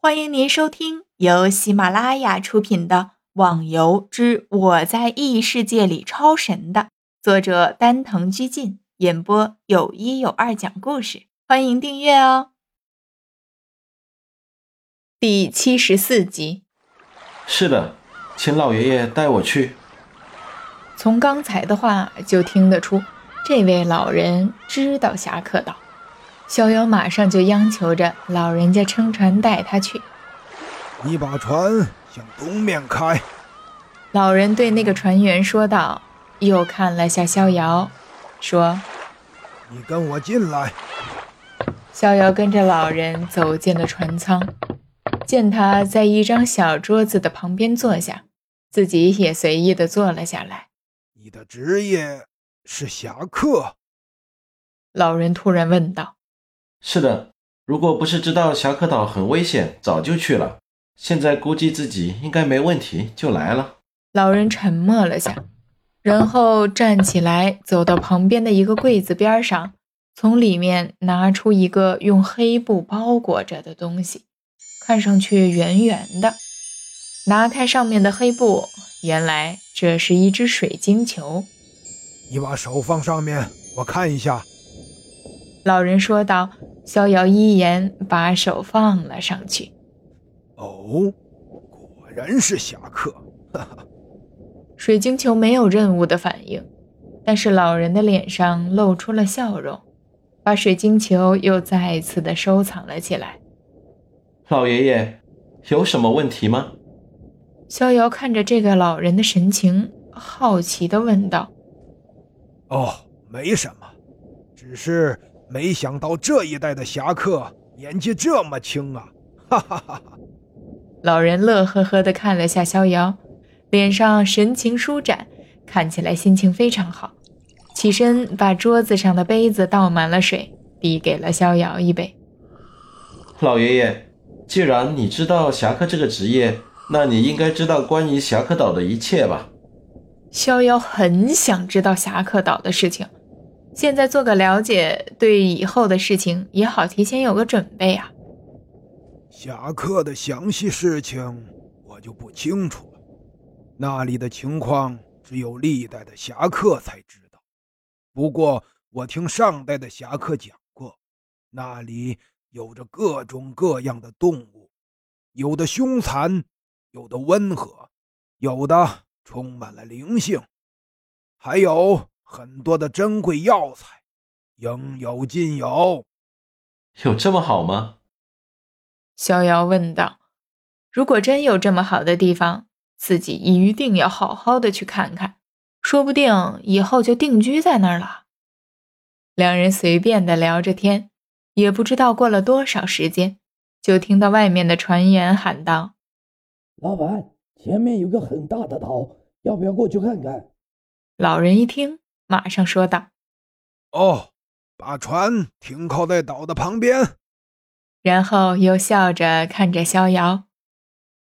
欢迎您收听由喜马拉雅出品的《网游之我在异世界里超神》的作者丹藤居进演播，有一有二讲故事。欢迎订阅哦。第七十四集。是的，请老爷爷带我去。从刚才的话就听得出，这位老人知道侠客岛。逍遥马上就央求着老人家撑船带他去。你把船向东面开。老人对那个船员说道，又看了下逍遥，说：“你跟我进来。”逍遥跟着老人走进了船舱，见他在一张小桌子的旁边坐下，自己也随意的坐了下来。你的职业是侠客？老人突然问道。是的，如果不是知道侠客岛很危险，早就去了。现在估计自己应该没问题，就来了。老人沉默了下，然后站起来，走到旁边的一个柜子边上，从里面拿出一个用黑布包裹着的东西，看上去圆圆的。拿开上面的黑布，原来这是一只水晶球。你把手放上面，我看一下。老人说道：“逍遥一言，把手放了上去。哦，果然是侠客。哈哈。水晶球没有任务的反应，但是老人的脸上露出了笑容，把水晶球又再次的收藏了起来。老爷爷，有什么问题吗？逍遥看着这个老人的神情，好奇的问道：“哦，没什么，只是……”没想到这一代的侠客年纪这么轻啊！哈哈哈哈！老人乐呵呵地看了下逍遥，脸上神情舒展，看起来心情非常好。起身把桌子上的杯子倒满了水，递给了逍遥一杯。老爷爷，既然你知道侠客这个职业，那你应该知道关于侠客岛的一切吧？逍遥很想知道侠客岛的事情。现在做个了解，对以后的事情也好提前有个准备啊。侠客的详细事情我就不清楚了，那里的情况只有历代的侠客才知道。不过我听上代的侠客讲过，那里有着各种各样的动物，有的凶残，有的温和，有的充满了灵性，还有。很多的珍贵药材，应有尽有。有这么好吗？逍遥问道。如果真有这么好的地方，自己一定要好好的去看看，说不定以后就定居在那儿了。两人随便的聊着天，也不知道过了多少时间，就听到外面的传言喊道：“老板，前面有个很大的岛，要不要过去看看？”老人一听。马上说道：“哦，把船停靠在岛的旁边。”然后又笑着看着逍遥：“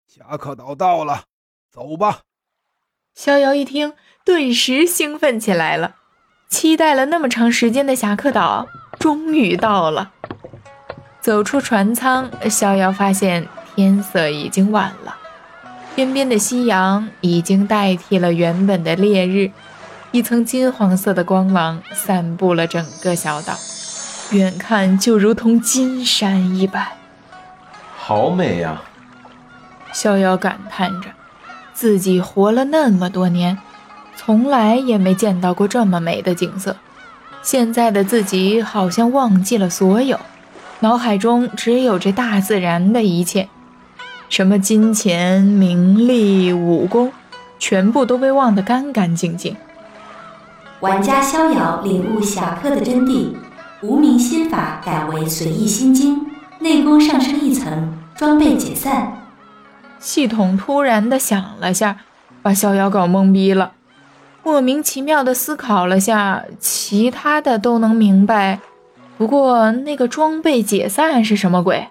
侠客岛到了，走吧。”逍遥一听，顿时兴奋起来了，期待了那么长时间的侠客岛终于到了。走出船舱，逍遥发现天色已经晚了，天边的夕阳已经代替了原本的烈日。一层金黄色的光芒散布了整个小岛，远看就如同金山一般，好美呀！逍遥感叹着，自己活了那么多年，从来也没见到过这么美的景色。现在的自己好像忘记了所有，脑海中只有这大自然的一切，什么金钱、名利、武功，全部都被忘得干干净净。玩家逍遥领悟侠客的真谛，无名心法改为随意心经，内功上升一层，装备解散。系统突然的响了下，把逍遥搞懵逼了。莫名其妙的思考了下，其他的都能明白，不过那个装备解散是什么鬼？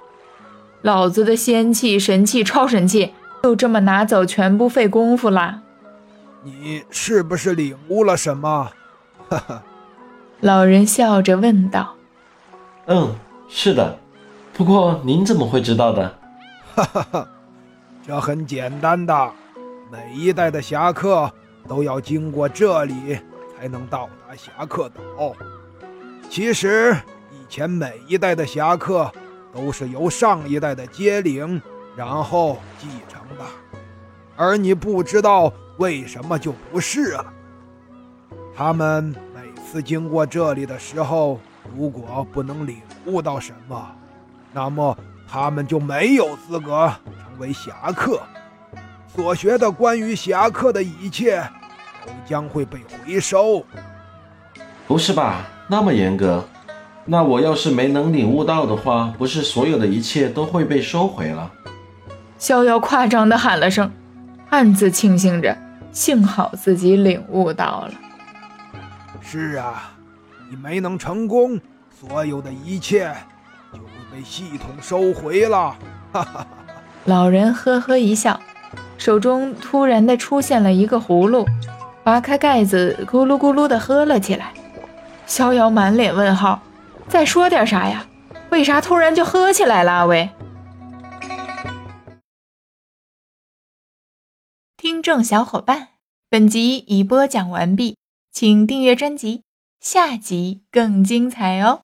老子的仙气、神器、超神器，就这么拿走，全部费功夫啦！你是不是领悟了什么？哈哈，老人笑着问道：“嗯，是的。不过您怎么会知道的？”哈哈哈，这很简单的，每一代的侠客都要经过这里才能到达侠客岛。其实以前每一代的侠客都是由上一代的接领，然后继承的，而你不知道为什么就不是了。他们每次经过这里的时候，如果不能领悟到什么，那么他们就没有资格成为侠客。所学的关于侠客的一切，都将会被回收。不是吧？那么严格？那我要是没能领悟到的话，不是所有的一切都会被收回了？逍遥夸张地喊了声，暗自庆幸着，幸好自己领悟到了。是啊，你没能成功，所有的一切就会被系统收回了。哈哈哈！老人呵呵一笑，手中突然的出现了一个葫芦，拔开盖子，咕噜咕噜的喝了起来。逍遥满脸问号，再说点啥呀？为啥突然就喝起来了？喂！听众小伙伴，本集已播讲完毕，请订阅专辑，下集更精彩哦。